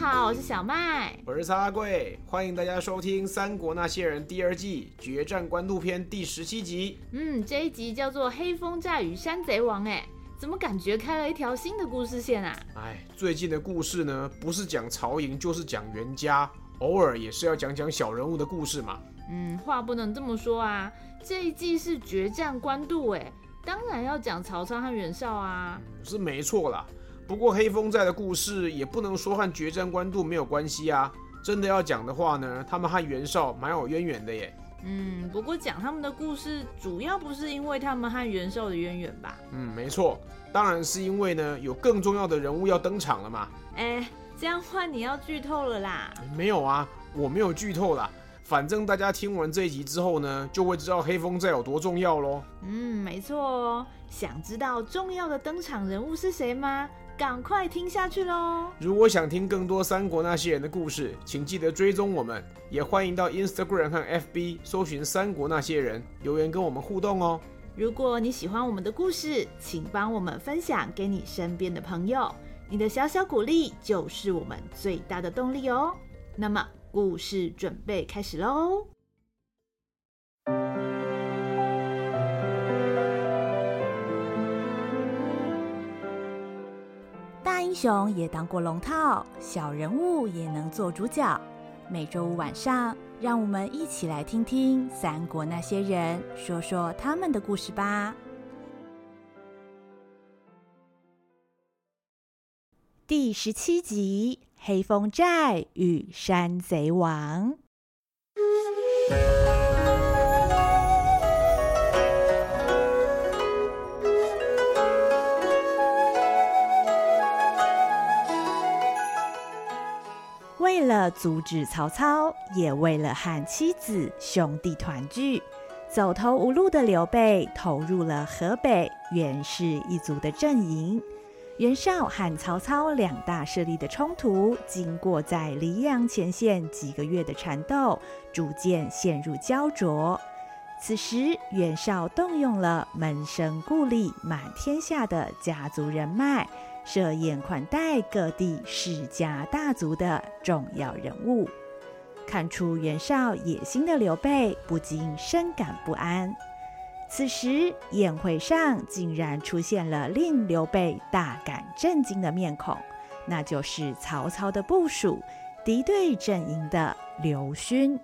好，我是小麦，我是阿贵，欢迎大家收听《三国那些人》第二季决战官渡篇第十七集。嗯，这一集叫做《黑风寨与山贼王》。哎，怎么感觉开了一条新的故事线啊？哎，最近的故事呢，不是讲曹营，就是讲袁家，偶尔也是要讲讲小人物的故事嘛。嗯，话不能这么说啊，这一季是决战官渡，哎，当然要讲曹操和袁绍啊。嗯，是没错啦。不过黑风寨的故事也不能说和决战官渡没有关系啊！真的要讲的话呢，他们和袁绍蛮有渊源的耶。嗯，不过讲他们的故事，主要不是因为他们和袁绍的渊源吧？嗯，没错，当然是因为呢，有更重要的人物要登场了嘛。哎，这样换你要剧透了啦？没有啊，我没有剧透啦。反正大家听完这一集之后呢，就会知道黑风寨有多重要喽。嗯，没错哦。想知道重要的登场人物是谁吗？赶快听下去喽！如果想听更多三国那些人的故事，请记得追踪我们，也欢迎到 Instagram 和 FB 搜寻“三国那些人”，留言跟我们互动哦。如果你喜欢我们的故事，请帮我们分享给你身边的朋友，你的小小鼓励就是我们最大的动力哦。那么，故事准备开始喽！大英雄也当过龙套，小人物也能做主角。每周五晚上，让我们一起来听听三国那些人说说他们的故事吧。第十七集：黑风寨与山贼王。为了阻止曹操，也为了和妻子兄弟团聚，走投无路的刘备投入了河北袁氏一族的阵营。袁绍和曹操两大势力的冲突，经过在黎阳前线几个月的缠斗，逐渐陷入胶着。此时，袁绍动用了门生故吏满天下的家族人脉。设宴款待各地世家大族的重要人物，看出袁绍野心的刘备不禁深感不安。此时宴会上竟然出现了令刘备大感震惊的面孔，那就是曹操的部属，敌对阵营的刘勋。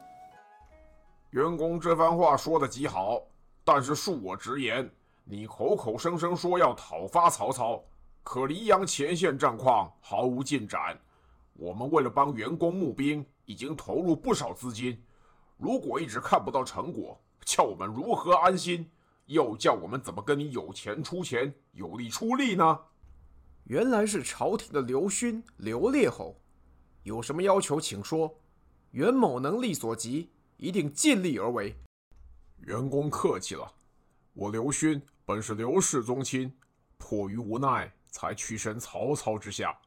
袁公这番话说得极好，但是恕我直言，你口口声声说要讨伐曹操。可黎阳前线战况毫无进展，我们为了帮袁公募兵，已经投入不少资金。如果一直看不到成果，叫我们如何安心？又叫我们怎么跟你有钱出钱，有力出力呢？原来是朝廷的刘勋，刘烈侯，有什么要求请说，袁某能力所及，一定尽力而为。袁公客气了，我刘勋本是刘氏宗亲，迫于无奈。才屈身曹操之下，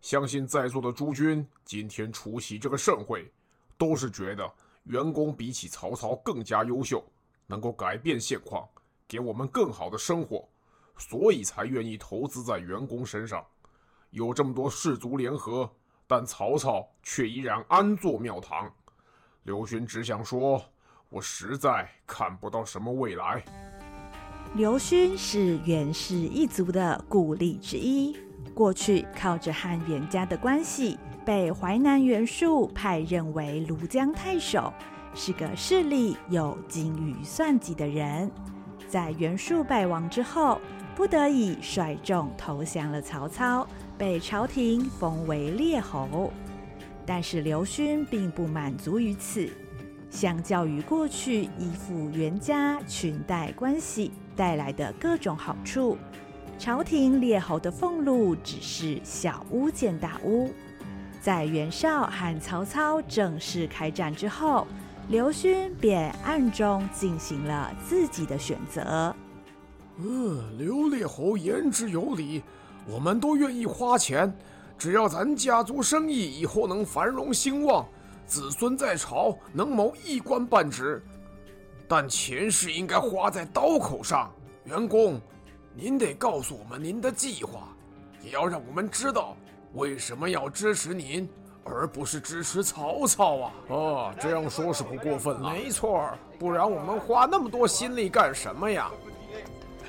相信在座的诸君今天出席这个盛会，都是觉得袁公比起曹操更加优秀，能够改变现况，给我们更好的生活，所以才愿意投资在员工身上。有这么多士族联合，但曹操却依然安坐庙堂。刘勋只想说，我实在看不到什么未来。刘勋是袁氏一族的故吏之一，过去靠着和袁家的关系，被淮南袁术派任为庐江太守，是个势力有精于算计的人。在袁术败亡之后，不得已率众投降了曹操，被朝廷封为列侯。但是刘勋并不满足于此。相较于过去依附袁家裙带关系带来的各种好处，朝廷列侯的俸禄只是小巫见大巫。在袁绍和曹操正式开战之后，刘勋便暗中进行了自己的选择。嗯，刘烈侯言之有理，我们都愿意花钱，只要咱家族生意以后能繁荣兴旺，子孙在朝能谋一官半职。但钱是应该花在刀口上。袁公，您得告诉我们您的计划，也要让我们知道为什么要支持您，而不是支持曹操啊！哦，这样说是不过分了。没错，不然我们花那么多心力干什么呀？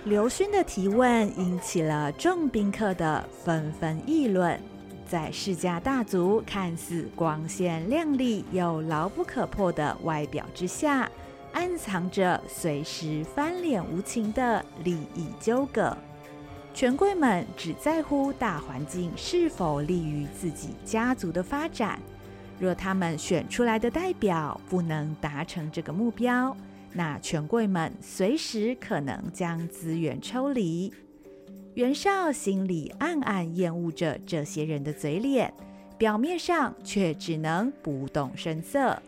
刘勋的提问引起了众宾客的纷纷议论。在世家大族看似光鲜亮丽又牢不可破的外表之下，暗藏着随时翻脸无情的利益纠葛。权贵们只在乎大环境是否利于自己家族的发展。若他们选出来的代表不能达成这个目标，那权贵们随时可能将资源抽离。袁绍心里暗暗厌恶着这些人的嘴脸，表面上却只能不动声色。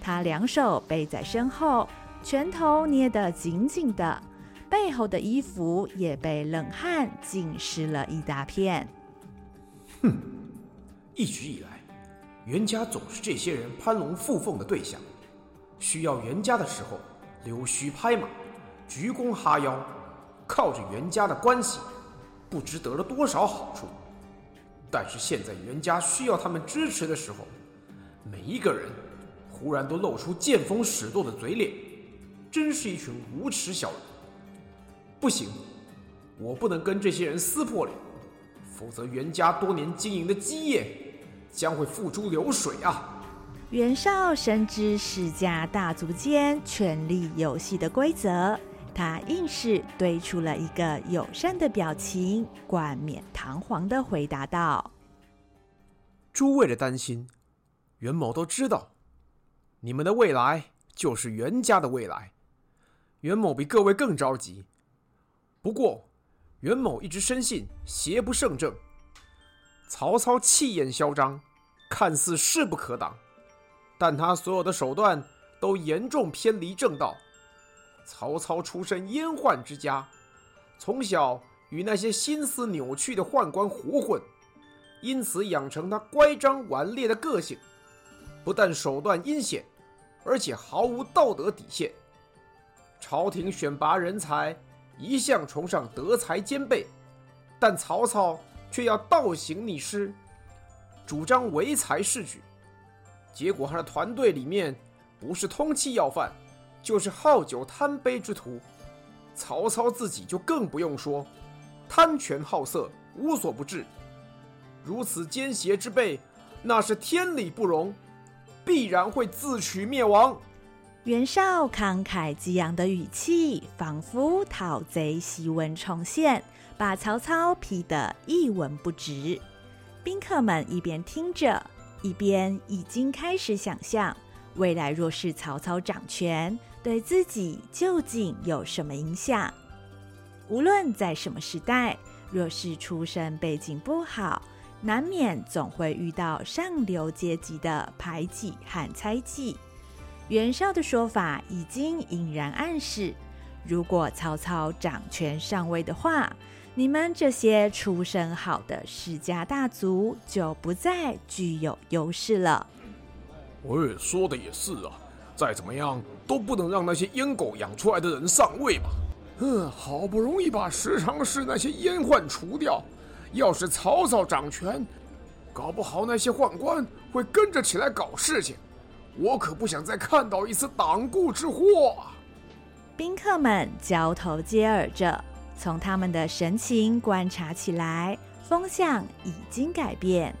他两手背在身后，拳头捏得紧紧的。背后的衣服也被冷汗浸湿了一大片。哼，一直以来，袁家总是这些人攀龙附凤的对象。需要袁家的时候，溜须拍马，鞠躬哈腰，靠着袁家的关系，不知得了多少好处。但是现在袁家需要他们支持的时候，每一个人忽然都露出见风使舵的嘴脸，真是一群无耻小人。不行，我不能跟这些人撕破脸，否则袁家多年经营的基业将会付诸流水啊！袁绍深知世家大族间权力游戏的规则，他硬是堆出了一个友善的表情，冠冕堂皇的回答道：“诸位的担心，袁某都知道。你们的未来就是袁家的未来，袁某比各位更着急。”不过，袁某一直深信邪不胜正。曹操气焰嚣张，看似势不可挡，但他所有的手段都严重偏离正道。曹操出身阉宦之家，从小与那些心思扭曲的宦官胡混，因此养成他乖张顽劣的个性。不但手段阴险，而且毫无道德底线。朝廷选拔人才。一向崇尚德才兼备，但曹操却要倒行逆施，主张唯才是举。结果他的团队里面不是通缉要犯，就是好酒贪杯之徒。曹操自己就更不用说，贪权好色，无所不至。如此奸邪之辈，那是天理不容，必然会自取灭亡。袁绍慷慨激昂的语气，仿佛讨贼檄文重现，把曹操批得一文不值。宾客们一边听着，一边已经开始想象，未来若是曹操掌权，对自己究竟有什么影响？无论在什么时代，若是出身背景不好，难免总会遇到上流阶级的排挤和猜忌。袁绍的说法已经隐然暗示，如果曹操掌权上位的话，你们这些出身好的世家大族就不再具有优势了。我也说的也是啊，再怎么样都不能让那些阉狗养出来的人上位吧。嗯，好不容易把十常侍那些阉宦除掉，要是曹操掌权，搞不好那些宦官会跟着起来搞事情。我可不想再看到一次党锢之祸。宾客们交头接耳着，从他们的神情观察起来，风向已经改变。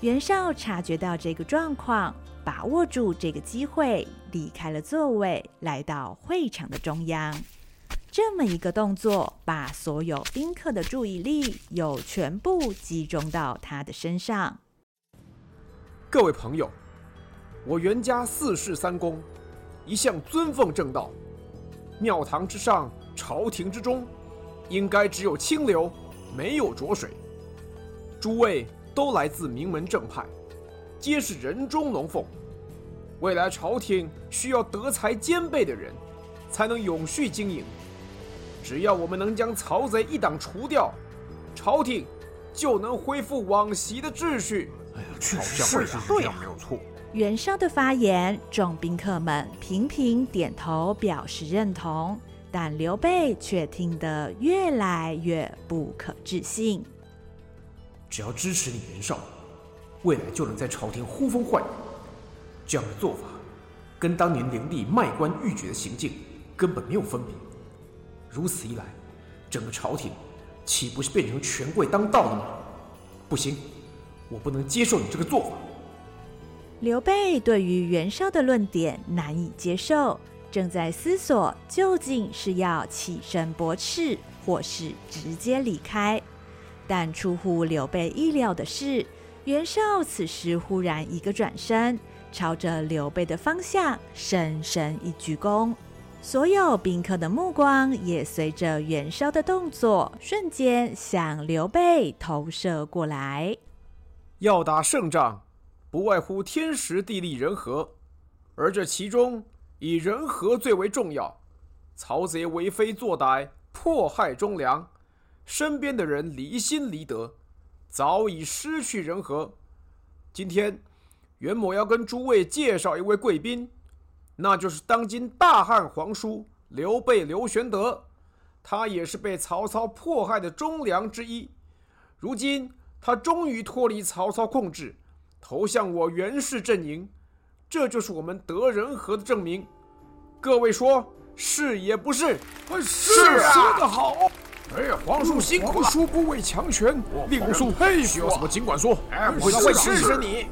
袁绍察觉到这个状况，把握住这个机会，离开了座位，来到会场的中央。这么一个动作，把所有宾客的注意力又全部集中到他的身上。各位朋友。我袁家四世三公，一向尊奉正道，庙堂之上，朝廷之中，应该只有清流，没有浊水。诸位都来自名门正派，皆是人中龙凤。未来朝廷需要德才兼备的人，才能永续经营。只要我们能将曹贼一党除掉，朝廷就能恢复往昔的秩序。哎呀，确实是这样，没有错。袁绍的发言，众宾客们频频点头表示认同，但刘备却听得越来越不可置信。只要支持你袁绍，未来就能在朝廷呼风唤雨。这样的做法，跟当年灵帝卖官鬻爵的行径根本没有分别。如此一来，整个朝廷岂不是变成权贵当道了吗？不行，我不能接受你这个做法。刘备对于袁绍的论点难以接受，正在思索究竟是要起身驳斥，或是直接离开。但出乎刘备意料的是，袁绍此时忽然一个转身，朝着刘备的方向深深一鞠躬。所有宾客的目光也随着袁绍的动作，瞬间向刘备投射过来。要打胜仗。不外乎天时地利人和，而这其中以人和最为重要。曹贼为非作歹，迫害忠良，身边的人离心离德，早已失去人和。今天袁某要跟诸位介绍一位贵宾，那就是当今大汉皇叔刘备刘玄德，他也是被曹操迫害的忠良之一。如今他终于脱离曹操控制。投向我袁氏阵营，这就是我们德仁和的证明。各位说是也不是？是啊，说得好。哎呀，皇叔辛苦了。皇叔不畏强权，令皇叔佩服。需要什么尽管说。哎，我会支持你。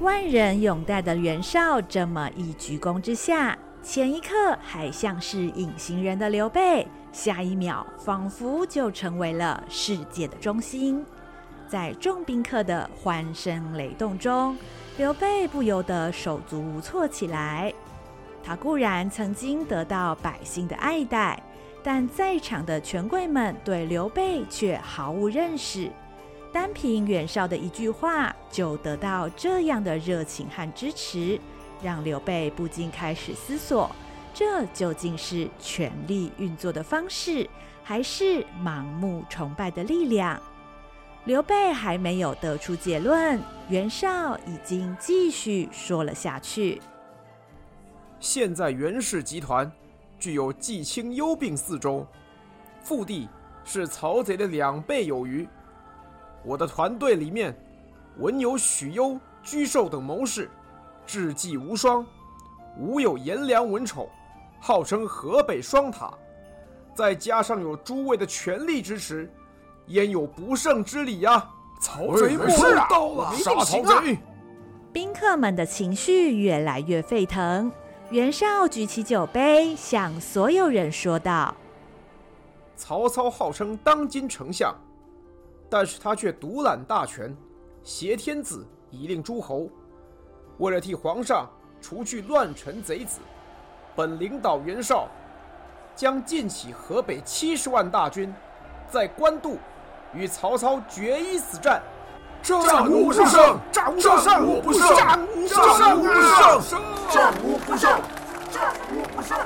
万人拥戴的袁绍这么一鞠躬之下，前一刻还像是隐形人的刘备，下一秒仿佛就成为了世界的中心。在众宾客的欢声雷动中，刘备不由得手足无措起来。他固然曾经得到百姓的爱戴，但在场的权贵们对刘备却毫无认识。单凭袁绍的一句话，就得到这样的热情和支持，让刘备不禁开始思索：这究竟是权力运作的方式，还是盲目崇拜的力量？刘备还没有得出结论，袁绍已经继续说了下去。现在袁氏集团具有季青幽并四州，腹地是曹贼的两倍有余。我的团队里面，文有许攸、沮授等谋士，智计无双；武有颜良、文丑，号称河北双塔。再加上有诸位的全力支持。焉有不胜之理呀、啊！曹贼不是到了，杀曹贼！宾客们的情绪越来越沸腾。袁绍举起酒杯，向所有人说道：“曹操号称当今丞相，但是他却独揽大权，挟天子以令诸侯。为了替皇上除去乱臣贼子，本领导袁绍将进起河北七十万大军，在官渡。”与曹操决一死战，战无不胜，战无不胜，战无不胜，战无不胜，战无不胜，战无不胜。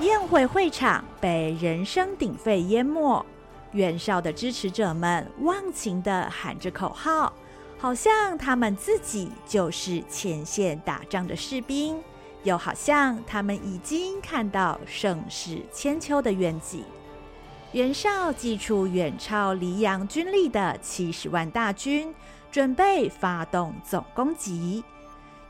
宴会会场被人声鼎沸淹没，袁绍的支持者们忘情的喊着口号，好像他们自己就是前线打仗的士兵，又好像他们已经看到盛世千秋的愿景。袁绍祭出远超黎阳军力的七十万大军，准备发动总攻击。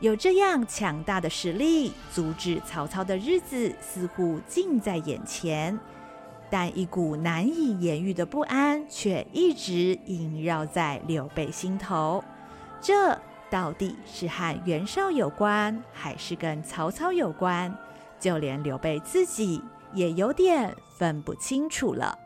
有这样强大的实力，阻止曹操的日子似乎近在眼前，但一股难以言喻的不安却一直萦绕在刘备心头。这到底是和袁绍有关，还是跟曹操有关？就连刘备自己也有点分不清楚了。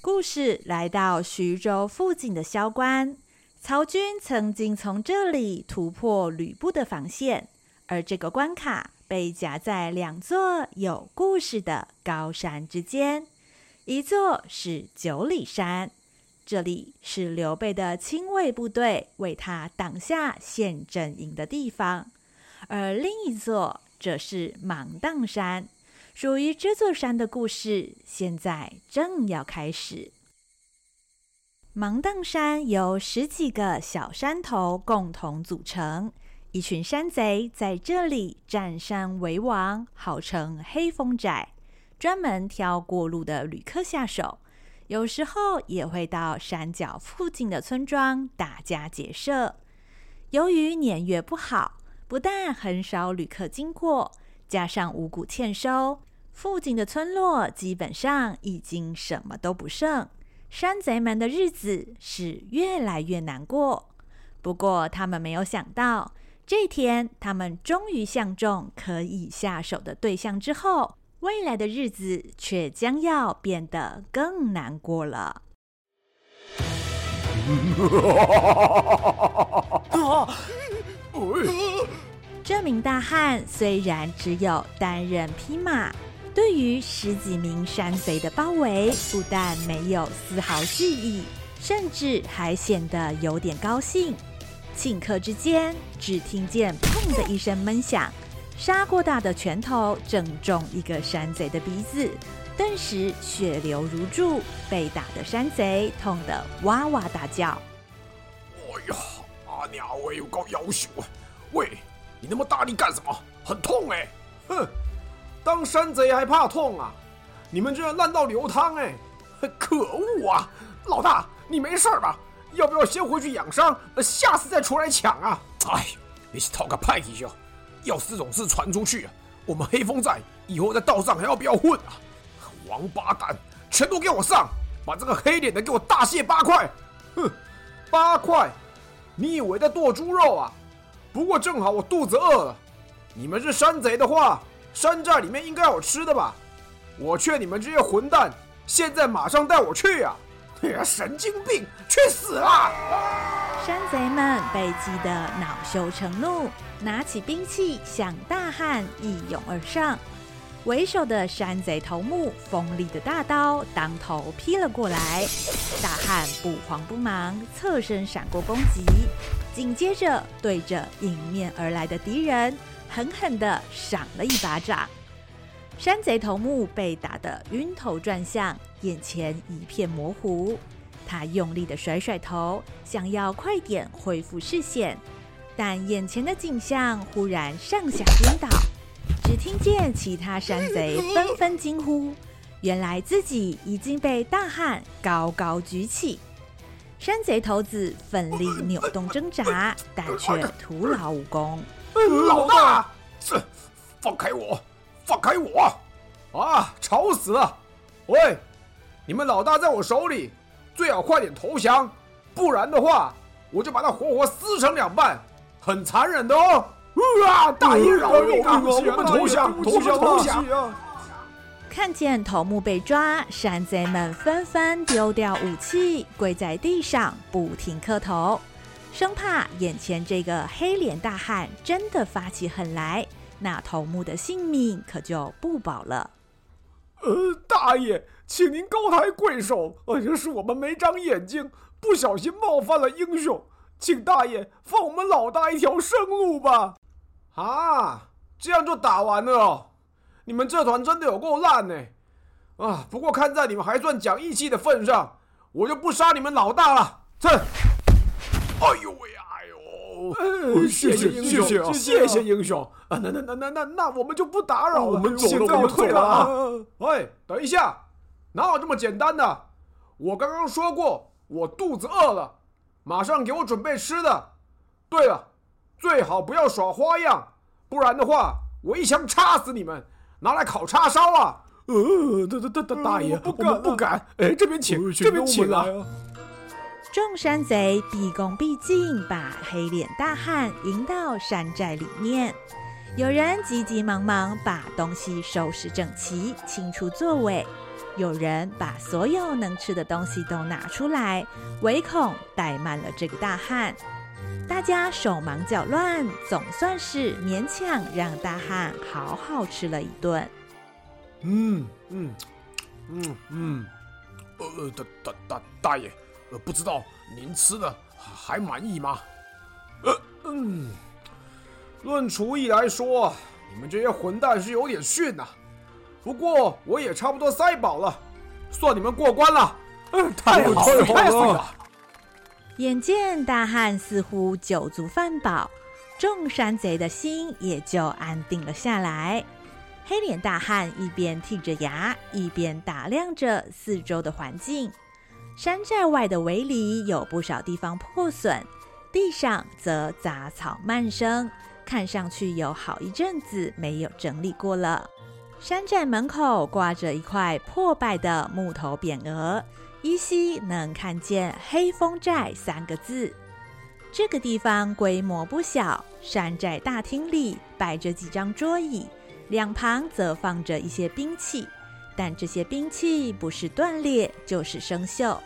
故事来到徐州附近的萧关，曹军曾经从这里突破吕布的防线，而这个关卡被夹在两座有故事的高山之间，一座是九里山，这里是刘备的亲卫部队为他挡下陷阵营的地方，而另一座则是芒砀山。属于这座山的故事，现在正要开始。芒砀山由十几个小山头共同组成，一群山贼在这里占山为王，号称黑风寨，专门挑过路的旅客下手。有时候也会到山脚附近的村庄打家劫舍。由于年月不好，不但很少旅客经过，加上五谷欠收。附近的村落基本上已经什么都不剩，山贼们的日子是越来越难过。不过，他们没有想到，这天他们终于相中可以下手的对象之后，未来的日子却将要变得更难过了。这名大汉虽然只有单人匹马。对于十几名山贼的包围，不但没有丝毫惧意，甚至还显得有点高兴。顷刻之间，只听见“砰”的一声闷响，砂锅大的拳头正中一个山贼的鼻子，顿时血流如注，被打的山贼痛得哇哇大叫。哎呀，阿娘我有够要求啊！喂，你那么大力干什么？很痛哎！哼！当山贼还怕痛啊？你们居然烂到流汤哎！可恶啊！老大，你没事吧？要不要先回去养伤，下次再出来抢啊？哎，你是讨个派气球！要是这种事传出去，我们黑风寨以后在道上还要不要混啊？王八蛋，全都给我上！把这个黑脸的给我大卸八块！哼，八块？你以为在剁猪肉啊？不过正好我肚子饿了。你们是山贼的话。山寨里面应该有吃的吧？我劝你们这些混蛋，现在马上带我去呀！哎呀，神经病，去死啦！山贼们被激得恼羞成怒，拿起兵器向大汉一拥而上。为首的山贼头目锋利的大刀当头劈了过来，大汉不慌不忙，侧身闪过攻击，紧接着对着迎面而来的敌人，狠狠地赏了一巴掌，山贼头目被打得晕头转向，眼前一片模糊。他用力地甩甩头，想要快点恢复视线，但眼前的景象忽然上下颠倒。只听见其他山贼纷纷惊呼：“原来自己已经被大汉高高举起！”山贼头子奋力扭动挣扎，但却徒劳无功。老大，这放开我，放开我！啊，吵死了！喂，你们老大在我手里，最好快点投降，不然的话，我就把他活活撕成两半，很残忍的哦！啊，大爷饶命啊！我们投降，投降，投降！看见头目被抓，山贼们纷纷丢掉武器，跪在地上，不停磕头。生怕眼前这个黑脸大汉真的发起狠来，那头目的性命可就不保了。呃，大爷，请您高抬贵手，呃，这是我们没长眼睛，不小心冒犯了英雄，请大爷放我们老大一条生路吧。啊，这样就打完了哦？你们这团真的有够烂呢！啊，不过看在你们还算讲义气的份上，我就不杀你们老大了。哼！哎呦喂呀！哎呦！谢谢英雄，谢谢英雄。啊，那那那那那那我们就不打扰了，我们走了，我们退了啊！喂，等一下，哪有这么简单的？我刚刚说过，我肚子饿了，马上给我准备吃的。对了，最好不要耍花样，不然的话，我一枪插死你们，拿来烤叉烧啊！呃，大大大大爷，我们不敢。哎，这边请，这边请啊！众山贼毕恭毕敬，把黑脸大汉迎到山寨里面。有人急急忙忙把东西收拾整齐，清出座位；有人把所有能吃的东西都拿出来，唯恐怠慢了这个大汉。大家手忙脚乱，总算是勉强让大汉好好吃了一顿。嗯嗯嗯嗯，呃，大大大大爷，呃，不知道您吃的还满意吗？呃嗯，论厨艺来说，你们这些混蛋是有点逊呐。不过我也差不多塞饱了，算你们过关了。嗯，太好了，太好了。眼见大汉似乎酒足饭饱，众山贼的心也就安定了下来。黑脸大汉一边剔着牙，一边打量着四周的环境。山寨外的围篱有不少地方破损，地上则杂草漫生，看上去有好一阵子没有整理过了。山寨门口挂着一块破败的木头匾额。依稀能看见“黑风寨”三个字。这个地方规模不小，山寨大厅里摆着几张桌椅，两旁则放着一些兵器，但这些兵器不是断裂，就是生锈。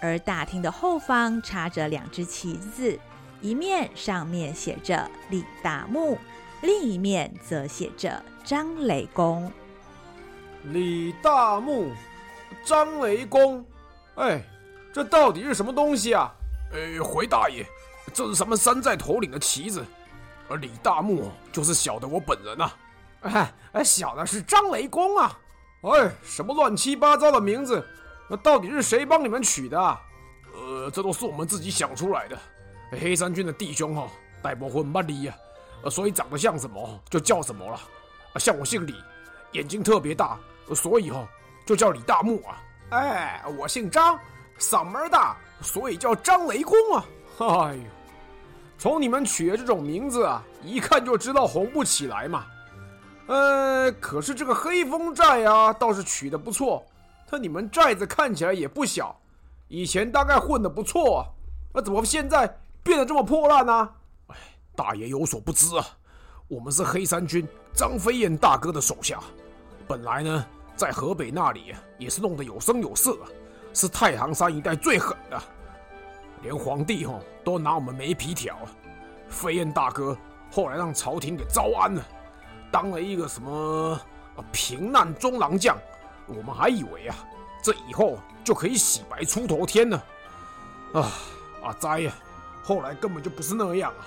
而大厅的后方插着两只旗子，一面上面写着“李大木”，另一面则写着“张雷公”。李大木，张雷公。哎，这到底是什么东西啊？哎，回大爷，这是什么山寨头领的旗子？而李大木就是小的我本人呐、啊。哎，小的是张雷公啊。哎，什么乱七八糟的名字？那到底是谁帮你们取的？啊呃，这都是我们自己想出来的。黑山军的弟兄哈，带不混不离呀，呃所以长得像什么就叫什么了。啊，像我姓李，眼睛特别大，所以哈就叫李大木啊。哎，我姓张，嗓门大，所以叫张雷公啊！哎呦，从你们取的这种名字啊，一看就知道红不起来嘛。呃，可是这个黑风寨啊，倒是取得不错。那你们寨子看起来也不小，以前大概混得不错啊，那怎么现在变得这么破烂呢？大爷有所不知啊，我们是黑山军张飞燕大哥的手下，本来呢。在河北那里也是弄得有声有色，是太行山一带最狠的，连皇帝哈都拿我们没皮条啊。飞燕大哥后来让朝廷给招安了，当了一个什么平难中郎将，我们还以为啊，这以后就可以洗白出头天了。啊，阿哉呀，后来根本就不是那样啊。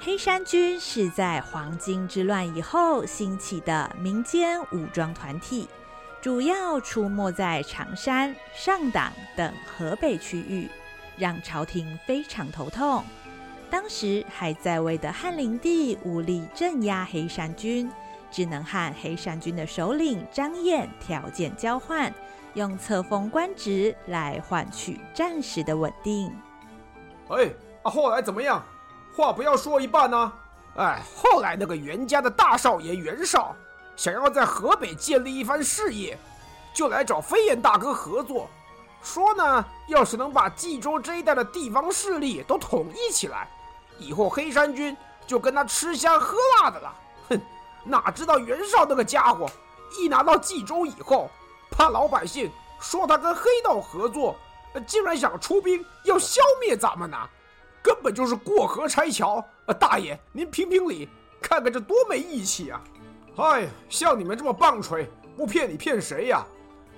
黑山军是在黄巾之乱以后兴起的民间武装团体。主要出没在长山、上党等河北区域，让朝廷非常头痛。当时还在位的汉灵帝无力镇压黑山军，只能和黑山军的首领张燕条件交换，用册封官职来换取暂时的稳定。哎，啊，后来怎么样？话不要说一半呢，啊。哎，后来那个袁家的大少爷袁绍。想要在河北建立一番事业，就来找飞燕大哥合作，说呢，要是能把冀州这一带的地方势力都统一起来，以后黑山军就跟他吃香喝辣的了。哼，哪知道袁绍那个家伙一拿到冀州以后，怕老百姓说他跟黑道合作，竟然想出兵要消灭咱们呢，根本就是过河拆桥。呃，大爷您评评理，看看这多没义气啊！哎，像你们这么棒槌，不骗你骗谁呀？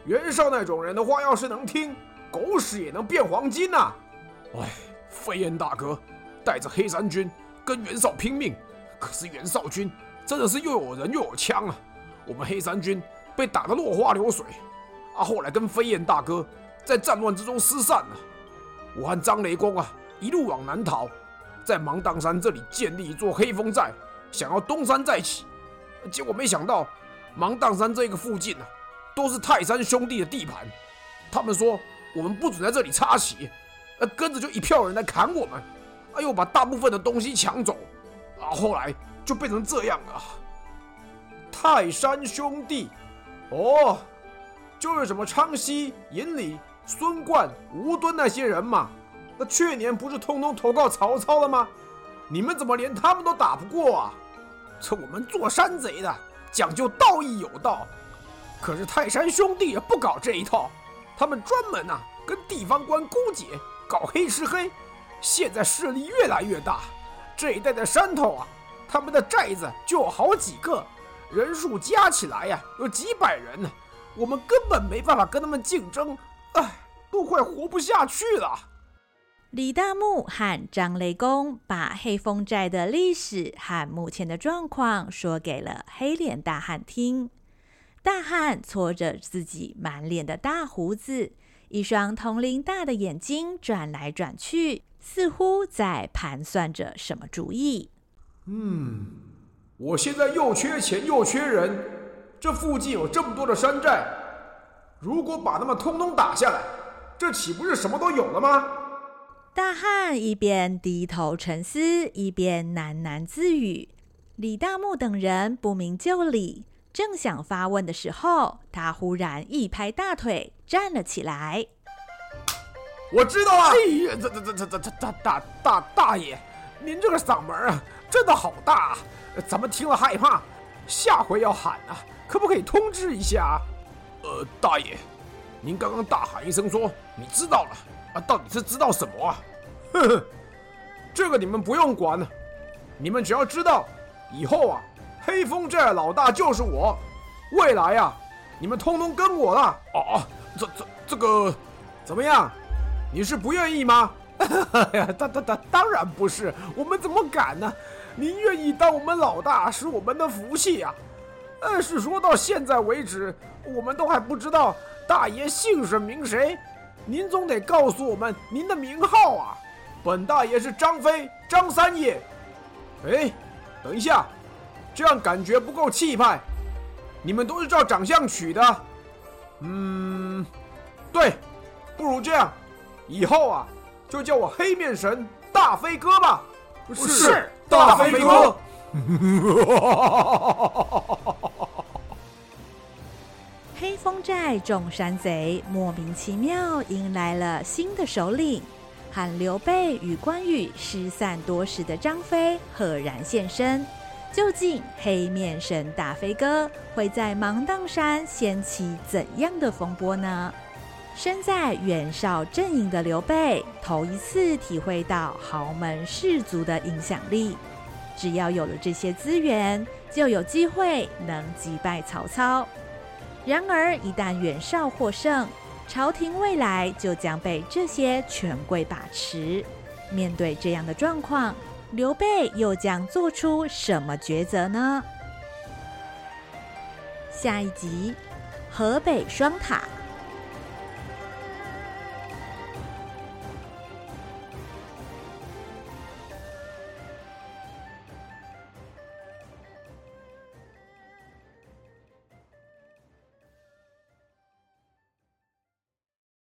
袁绍那种人的话，要是能听，狗屎也能变黄金呐、啊！哎，飞燕大哥带着黑山军跟袁绍拼命，可是袁绍军真的是又有人又有枪啊！我们黑山军被打得落花流水，啊，后来跟飞燕大哥在战乱之中失散了。我和张雷公啊，一路往南逃，在芒砀山这里建立一座黑风寨，想要东山再起。结果没想到，芒砀山这个附近呢、啊，都是泰山兄弟的地盘。他们说我们不准在这里插旗，呃，跟着就一票人来砍我们，哎呦，把大部分的东西抢走，啊，后来就变成这样了。泰山兄弟，哦，就是什么昌豨、尹礼、孙贯、吴敦那些人嘛。那去年不是通通投靠曹操了吗？你们怎么连他们都打不过啊？这我们做山贼的讲究道义有道，可是泰山兄弟也不搞这一套，他们专门呐、啊、跟地方官勾结，搞黑吃黑。现在势力越来越大，这一带的山头啊，他们的寨子就有好几个，人数加起来呀、有几百人呢。我们根本没办法跟他们竞争，哎，都快活不下去了。李大木和张雷公把黑风寨的历史和目前的状况说给了黑脸大汉听。大汉搓着自己满脸的大胡子，一双铜铃大的眼睛转来转去，似乎在盘算着什么主意。嗯，我现在又缺钱又缺人，这附近有这么多的山寨，如果把他们通通打下来，这岂不是什么都有了吗？大汉一边低头沉思，一边喃喃自语。李大木等人不明就里，正想发问的时候，他忽然一拍大腿，站了起来。我知道了！哎呀，这这这这这这大大大大爷，您这个嗓门啊，真的好大啊，咱们听了害怕，下回要喊啊，可不可以通知一下？呃，大爷，您刚刚大喊一声说你知道了。啊，到底是知道什么啊？哼哼，这个你们不用管了，你们只要知道，以后啊，黑风寨老大就是我，未来啊，你们通通跟我了。哦哦，这这这个怎么样？你是不愿意吗？哎呀，当当当，当然不是，我们怎么敢呢？您愿意当我们老大是我们的福气啊。但是说到现在为止，我们都还不知道大爷姓甚名谁。您总得告诉我们您的名号啊！本大爷是张飞，张三爷。哎，等一下，这样感觉不够气派。你们都是照长相取的。嗯，对，不如这样，以后啊，就叫我黑面神大飞哥吧。是，是大飞哥。黑风寨众山贼莫名其妙迎来了新的首领，和刘备与关羽失散多时的张飞赫然现身。究竟黑面神大飞哥会在芒砀山掀起怎样的风波呢？身在袁绍阵营的刘备头一次体会到豪门士族的影响力。只要有了这些资源，就有机会能击败曹操。然而，一旦袁绍获胜，朝廷未来就将被这些权贵把持。面对这样的状况，刘备又将做出什么抉择呢？下一集，河北双塔。